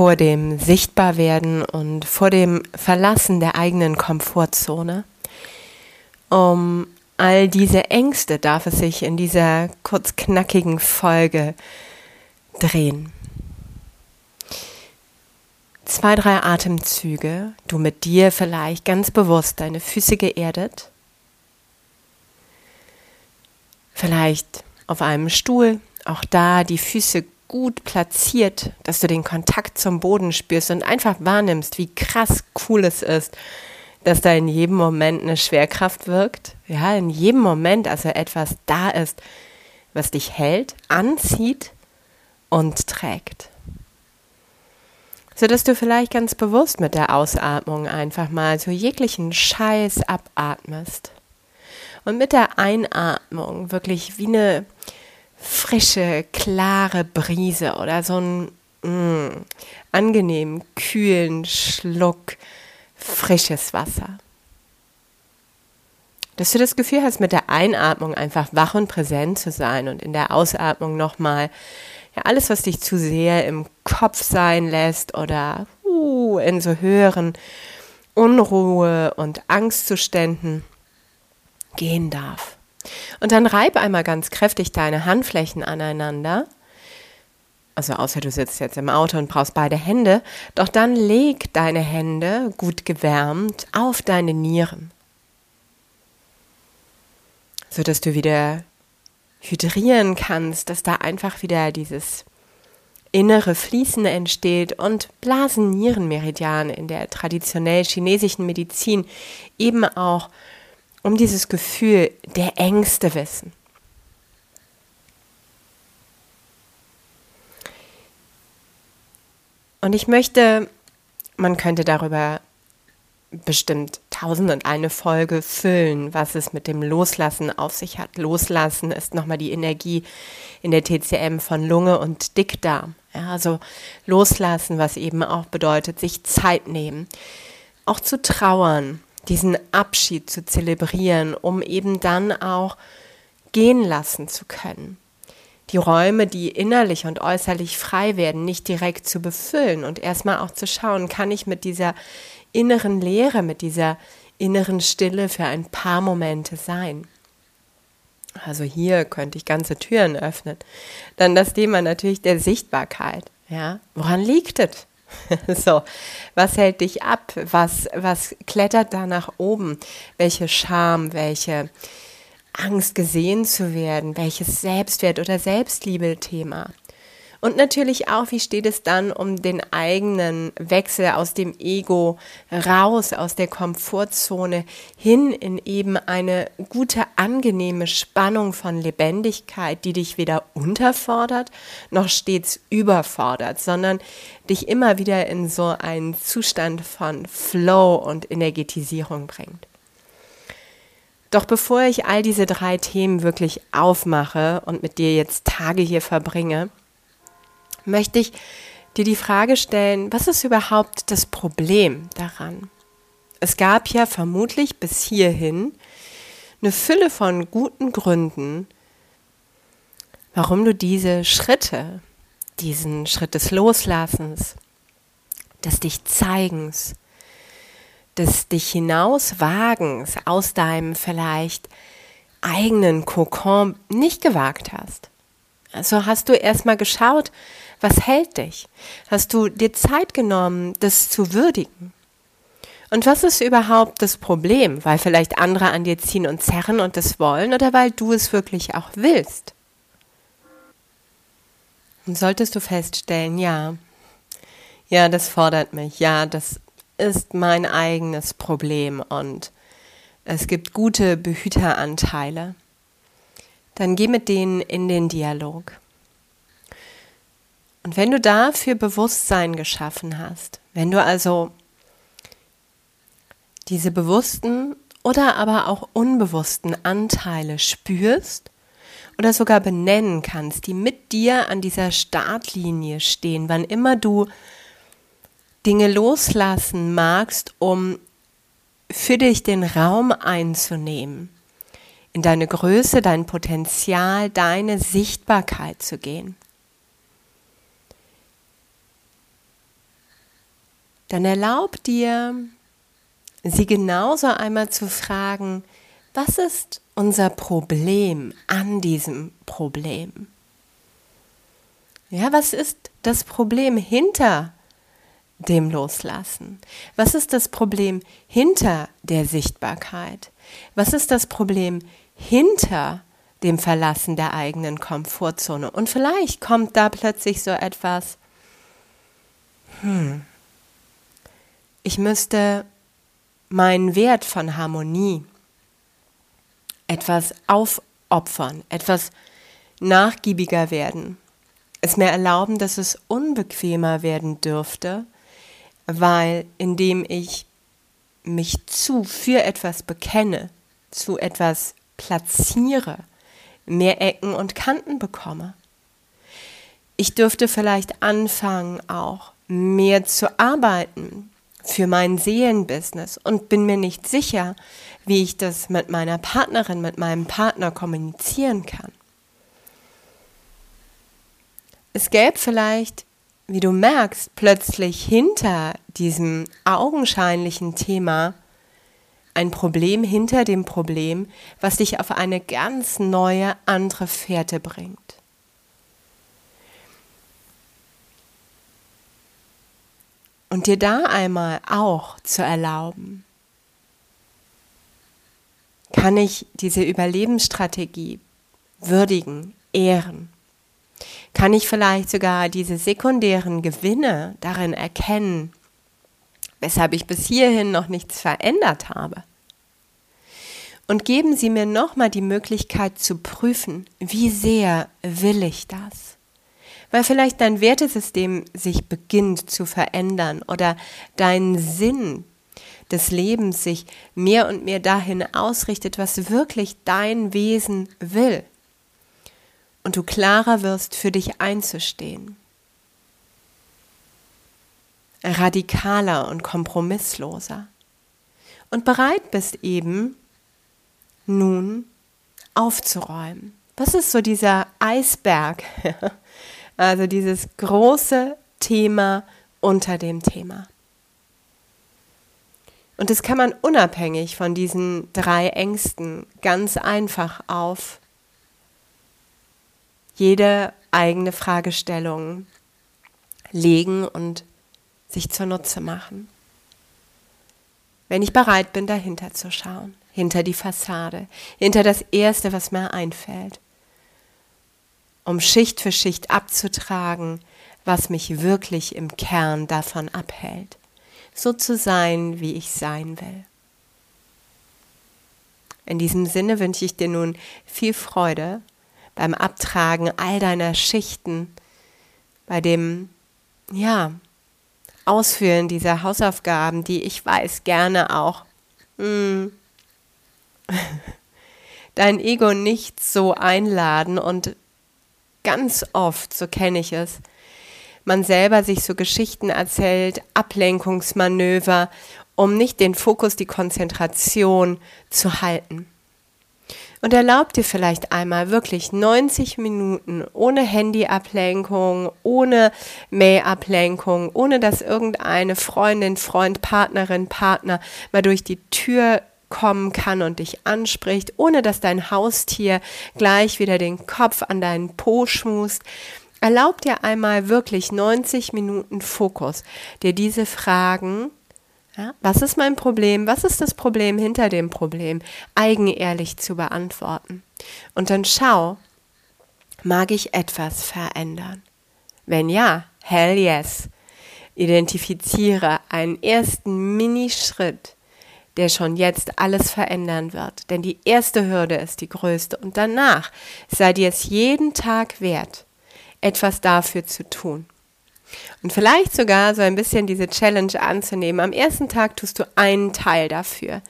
vor dem Sichtbarwerden und vor dem Verlassen der eigenen Komfortzone. Um all diese Ängste darf es sich in dieser kurz knackigen Folge drehen. Zwei, drei Atemzüge, du mit dir vielleicht ganz bewusst deine Füße geerdet, vielleicht auf einem Stuhl, auch da die Füße gut platziert, dass du den Kontakt zum Boden spürst und einfach wahrnimmst, wie krass cool es ist, dass da in jedem Moment eine Schwerkraft wirkt. Ja, in jedem Moment also etwas da ist, was dich hält, anzieht und trägt. Sodass du vielleicht ganz bewusst mit der Ausatmung einfach mal so jeglichen Scheiß abatmest. Und mit der Einatmung wirklich wie eine frische, klare Brise oder so einen mm, angenehmen, kühlen Schluck frisches Wasser. Dass du das Gefühl hast, mit der Einatmung einfach wach und präsent zu sein und in der Ausatmung nochmal ja, alles, was dich zu sehr im Kopf sein lässt oder uh, in so höheren Unruhe und Angstzuständen gehen darf. Und dann reib einmal ganz kräftig deine Handflächen aneinander. Also außer du sitzt jetzt im Auto und brauchst beide Hände, doch dann leg deine Hände gut gewärmt auf deine Nieren, sodass du wieder hydrieren kannst, dass da einfach wieder dieses innere Fließen entsteht und Blasen-Nierenmeridian in der traditionell chinesischen Medizin eben auch um dieses Gefühl der Ängste wissen. Und ich möchte, man könnte darüber bestimmt tausend und eine Folge füllen, was es mit dem Loslassen auf sich hat. Loslassen ist nochmal die Energie in der TCM von Lunge und Dickdarm. Ja, also loslassen, was eben auch bedeutet, sich Zeit nehmen, auch zu trauern, diesen Abschied zu zelebrieren, um eben dann auch gehen lassen zu können. Die Räume, die innerlich und äußerlich frei werden, nicht direkt zu befüllen und erstmal auch zu schauen, kann ich mit dieser inneren Leere, mit dieser inneren Stille für ein paar Momente sein. Also hier könnte ich ganze Türen öffnen. Dann das Thema natürlich der Sichtbarkeit. Ja, woran liegt es? so, was hält dich ab? Was, was klettert da nach oben? Welche Scham, welche Angst gesehen zu werden? Welches Selbstwert- oder Selbstliebe-Thema? Und natürlich auch, wie steht es dann um den eigenen Wechsel aus dem Ego raus, aus der Komfortzone hin in eben eine gute, angenehme Spannung von Lebendigkeit, die dich weder unterfordert noch stets überfordert, sondern dich immer wieder in so einen Zustand von Flow und Energetisierung bringt. Doch bevor ich all diese drei Themen wirklich aufmache und mit dir jetzt Tage hier verbringe, möchte ich dir die Frage stellen, was ist überhaupt das Problem daran? Es gab ja vermutlich bis hierhin eine Fülle von guten Gründen, warum du diese Schritte, diesen Schritt des Loslassens, des dich Zeigens, des dich hinauswagens aus deinem vielleicht eigenen Kokon nicht gewagt hast. Also hast du erstmal geschaut, was hält dich? Hast du dir Zeit genommen, das zu würdigen? Und was ist überhaupt das Problem? Weil vielleicht andere an dir ziehen und zerren und das wollen oder weil du es wirklich auch willst? Und solltest du feststellen, ja, ja, das fordert mich, ja, das ist mein eigenes Problem und es gibt gute Behüteranteile, dann geh mit denen in den Dialog. Und wenn du dafür Bewusstsein geschaffen hast, wenn du also diese bewussten oder aber auch unbewussten Anteile spürst oder sogar benennen kannst, die mit dir an dieser Startlinie stehen, wann immer du Dinge loslassen magst, um für dich den Raum einzunehmen, in deine Größe, dein Potenzial, deine Sichtbarkeit zu gehen. Dann erlaub dir, sie genauso einmal zu fragen, was ist unser Problem an diesem Problem? Ja, was ist das Problem hinter dem Loslassen? Was ist das Problem hinter der Sichtbarkeit? Was ist das Problem hinter dem Verlassen der eigenen Komfortzone? Und vielleicht kommt da plötzlich so etwas, hm, ich müsste meinen Wert von Harmonie etwas aufopfern, etwas nachgiebiger werden, es mir erlauben, dass es unbequemer werden dürfte, weil indem ich mich zu für etwas bekenne, zu etwas platziere, mehr Ecken und Kanten bekomme. Ich dürfte vielleicht anfangen, auch mehr zu arbeiten für mein Seelenbusiness und bin mir nicht sicher, wie ich das mit meiner Partnerin, mit meinem Partner kommunizieren kann. Es gäbe vielleicht wie du merkst, plötzlich hinter diesem augenscheinlichen Thema ein Problem hinter dem Problem, was dich auf eine ganz neue, andere Fährte bringt. Und dir da einmal auch zu erlauben, kann ich diese Überlebensstrategie würdigen, ehren kann ich vielleicht sogar diese sekundären Gewinne darin erkennen, weshalb ich bis hierhin noch nichts verändert habe. Und geben Sie mir nochmal die Möglichkeit zu prüfen, wie sehr will ich das? Weil vielleicht dein Wertesystem sich beginnt zu verändern oder dein Sinn des Lebens sich mehr und mehr dahin ausrichtet, was wirklich dein Wesen will und du klarer wirst, für dich einzustehen. Radikaler und kompromissloser. Und bereit bist eben, nun aufzuräumen. Was ist so dieser Eisberg? also dieses große Thema unter dem Thema. Und das kann man unabhängig von diesen drei Ängsten ganz einfach auf jede eigene Fragestellung legen und sich zunutze machen. Wenn ich bereit bin, dahinter zu schauen, hinter die Fassade, hinter das Erste, was mir einfällt, um Schicht für Schicht abzutragen, was mich wirklich im Kern davon abhält, so zu sein, wie ich sein will. In diesem Sinne wünsche ich dir nun viel Freude beim Abtragen all deiner Schichten, bei dem, ja, Ausführen dieser Hausaufgaben, die ich weiß gerne auch hm, dein Ego nicht so einladen und ganz oft, so kenne ich es, man selber sich so Geschichten erzählt, Ablenkungsmanöver, um nicht den Fokus, die Konzentration zu halten. Und erlaub dir vielleicht einmal wirklich 90 Minuten ohne Handyablenkung, ohne Mailablenkung, ohne dass irgendeine Freundin, Freund, Partnerin, Partner mal durch die Tür kommen kann und dich anspricht, ohne dass dein Haustier gleich wieder den Kopf an deinen Po schmust. Erlaub dir einmal wirklich 90 Minuten Fokus, dir diese Fragen ja, was ist mein Problem? Was ist das Problem hinter dem Problem? Eigenehrlich zu beantworten. Und dann schau, mag ich etwas verändern? Wenn ja, hell yes. Identifiziere einen ersten Minischritt, der schon jetzt alles verändern wird. Denn die erste Hürde ist die größte. Und danach sei dir es jeden Tag wert, etwas dafür zu tun. Und vielleicht sogar so ein bisschen diese Challenge anzunehmen. Am ersten Tag tust du einen Teil dafür.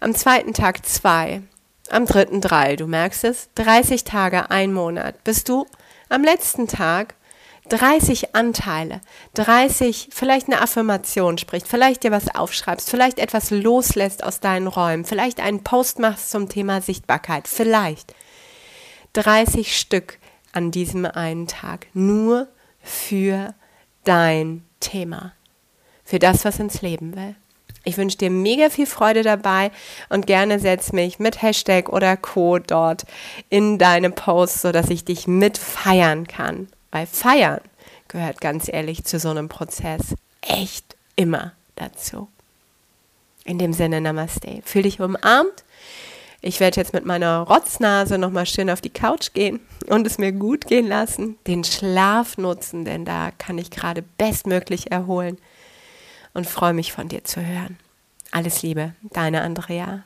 Am zweiten Tag zwei. Am dritten drei. Du merkst es. 30 Tage, ein Monat. Bist du am letzten Tag 30 Anteile, 30, vielleicht eine Affirmation spricht, vielleicht dir was aufschreibst, vielleicht etwas loslässt aus deinen Räumen, vielleicht einen Post machst zum Thema Sichtbarkeit, vielleicht 30 Stück an diesem einen Tag, nur für dein Thema, für das, was ins Leben will. Ich wünsche dir mega viel Freude dabei und gerne setz mich mit Hashtag oder Co. dort in deine Posts, sodass ich dich mit feiern kann. Weil feiern gehört ganz ehrlich zu so einem Prozess echt immer dazu. In dem Sinne, Namaste. Fühl dich umarmt. Ich werde jetzt mit meiner Rotznase nochmal schön auf die Couch gehen und es mir gut gehen lassen, den Schlaf nutzen, denn da kann ich gerade bestmöglich erholen und freue mich von dir zu hören. Alles Liebe, deine Andrea.